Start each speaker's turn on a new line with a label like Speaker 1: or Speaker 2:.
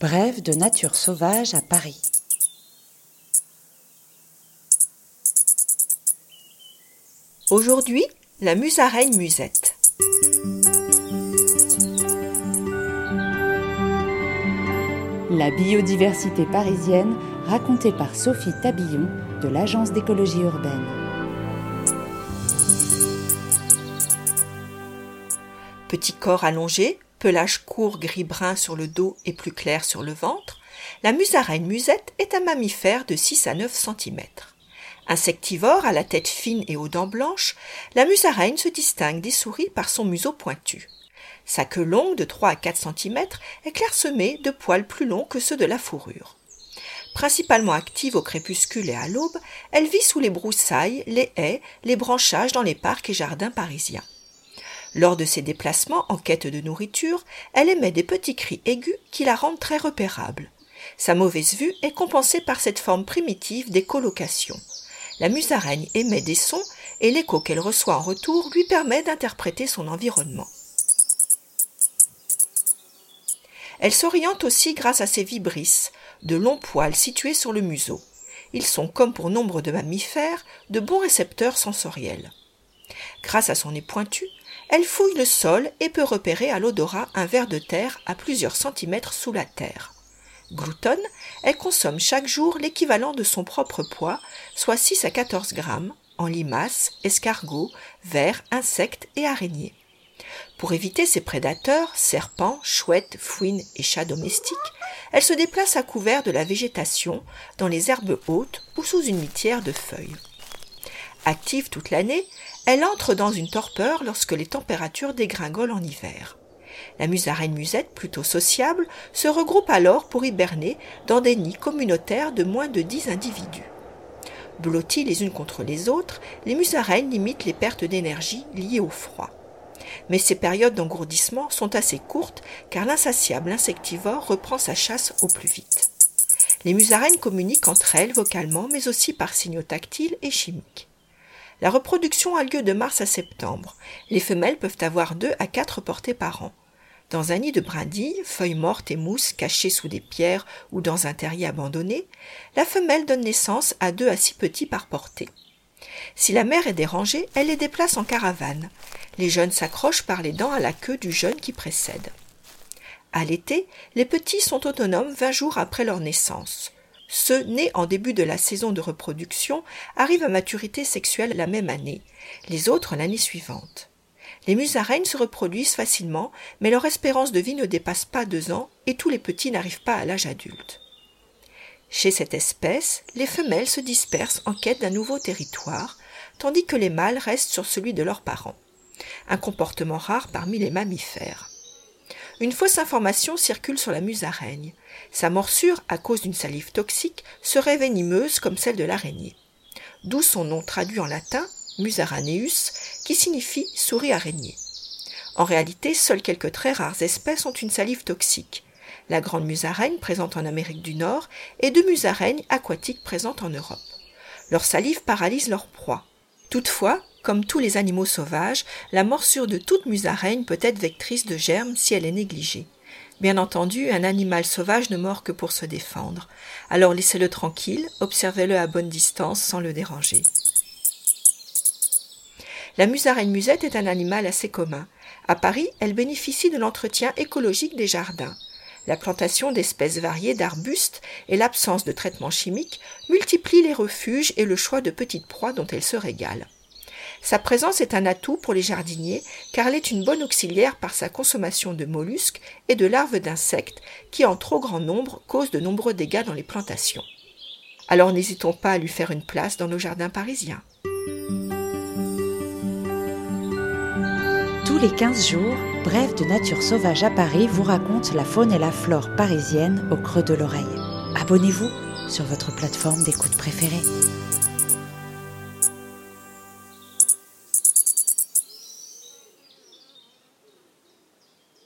Speaker 1: Brève de nature sauvage à Paris.
Speaker 2: Aujourd'hui, la musaraigne musette.
Speaker 1: La biodiversité parisienne racontée par Sophie Tabillon de l'Agence d'écologie urbaine.
Speaker 2: Petit corps allongé, pelage court gris-brun sur le dos et plus clair sur le ventre, la musaraigne musette est un mammifère de 6 à 9 cm. Insectivore à la tête fine et aux dents blanches, la musaraigne se distingue des souris par son museau pointu. Sa queue longue de 3 à 4 cm est clairsemée de poils plus longs que ceux de la fourrure. Principalement active au crépuscule et à l'aube, elle vit sous les broussailles, les haies, les branchages dans les parcs et jardins parisiens. Lors de ses déplacements en quête de nourriture, elle émet des petits cris aigus qui la rendent très repérable. Sa mauvaise vue est compensée par cette forme primitive d'écholocation. La musaraigne émet des sons et l'écho qu'elle reçoit en retour lui permet d'interpréter son environnement. Elle s'oriente aussi grâce à ses vibrisses, de longs poils situés sur le museau. Ils sont, comme pour nombre de mammifères, de bons récepteurs sensoriels. Grâce à son nez pointu, elle fouille le sol et peut repérer à l'odorat un ver de terre à plusieurs centimètres sous la terre. Gloutonne, elle consomme chaque jour l'équivalent de son propre poids, soit 6 à 14 grammes, en limaces, escargots, vers, insectes et araignées. Pour éviter ses prédateurs, serpents, chouettes, fouines et chats domestiques, elle se déplace à couvert de la végétation, dans les herbes hautes ou sous une litière de feuilles. Active toute l'année, elle entre dans une torpeur lorsque les températures dégringolent en hiver. La musaraigne musette, plutôt sociable, se regroupe alors pour hiberner dans des nids communautaires de moins de dix individus. Blottis les unes contre les autres, les musaraignes limitent les pertes d'énergie liées au froid. Mais ces périodes d'engourdissement sont assez courtes car l'insatiable insectivore reprend sa chasse au plus vite. Les musaraignes communiquent entre elles vocalement mais aussi par signaux tactiles et chimiques. La reproduction a lieu de mars à septembre. Les femelles peuvent avoir deux à quatre portées par an. Dans un nid de brindilles, feuilles mortes et mousses cachées sous des pierres ou dans un terrier abandonné, la femelle donne naissance à deux à six petits par portée. Si la mère est dérangée, elle les déplace en caravane. Les jeunes s'accrochent par les dents à la queue du jeune qui précède. À l'été, les petits sont autonomes vingt jours après leur naissance. Ceux nés en début de la saison de reproduction arrivent à maturité sexuelle la même année, les autres l'année suivante. Les musaraignes se reproduisent facilement, mais leur espérance de vie ne dépasse pas deux ans et tous les petits n'arrivent pas à l'âge adulte. Chez cette espèce, les femelles se dispersent en quête d'un nouveau territoire, tandis que les mâles restent sur celui de leurs parents. Un comportement rare parmi les mammifères. Une fausse information circule sur la musaraigne. Sa morsure, à cause d'une salive toxique, serait venimeuse comme celle de l'araignée. D'où son nom traduit en latin, musaraneus, qui signifie souris araignée. En réalité, seules quelques très rares espèces ont une salive toxique. La grande musaraigne présente en Amérique du Nord et deux musaraignes aquatiques présentes en Europe. Leur salive paralyse leur proie. Toutefois, comme tous les animaux sauvages, la morsure de toute musaraigne peut être vectrice de germes si elle est négligée. Bien entendu, un animal sauvage ne mord que pour se défendre. Alors laissez-le tranquille, observez-le à bonne distance sans le déranger. La musaraigne musette est un animal assez commun. À Paris, elle bénéficie de l'entretien écologique des jardins. La plantation d'espèces variées d'arbustes et l'absence de traitements chimiques multiplient les refuges et le choix de petites proies dont elle se régale. Sa présence est un atout pour les jardiniers car elle est une bonne auxiliaire par sa consommation de mollusques et de larves d'insectes qui en trop grand nombre causent de nombreux dégâts dans les plantations. Alors n'hésitons pas à lui faire une place dans nos jardins parisiens.
Speaker 1: Tous les 15 jours, Bref de nature sauvage à Paris vous raconte la faune et la flore parisienne au creux de l'oreille. Abonnez-vous sur votre plateforme d'écoute préférée.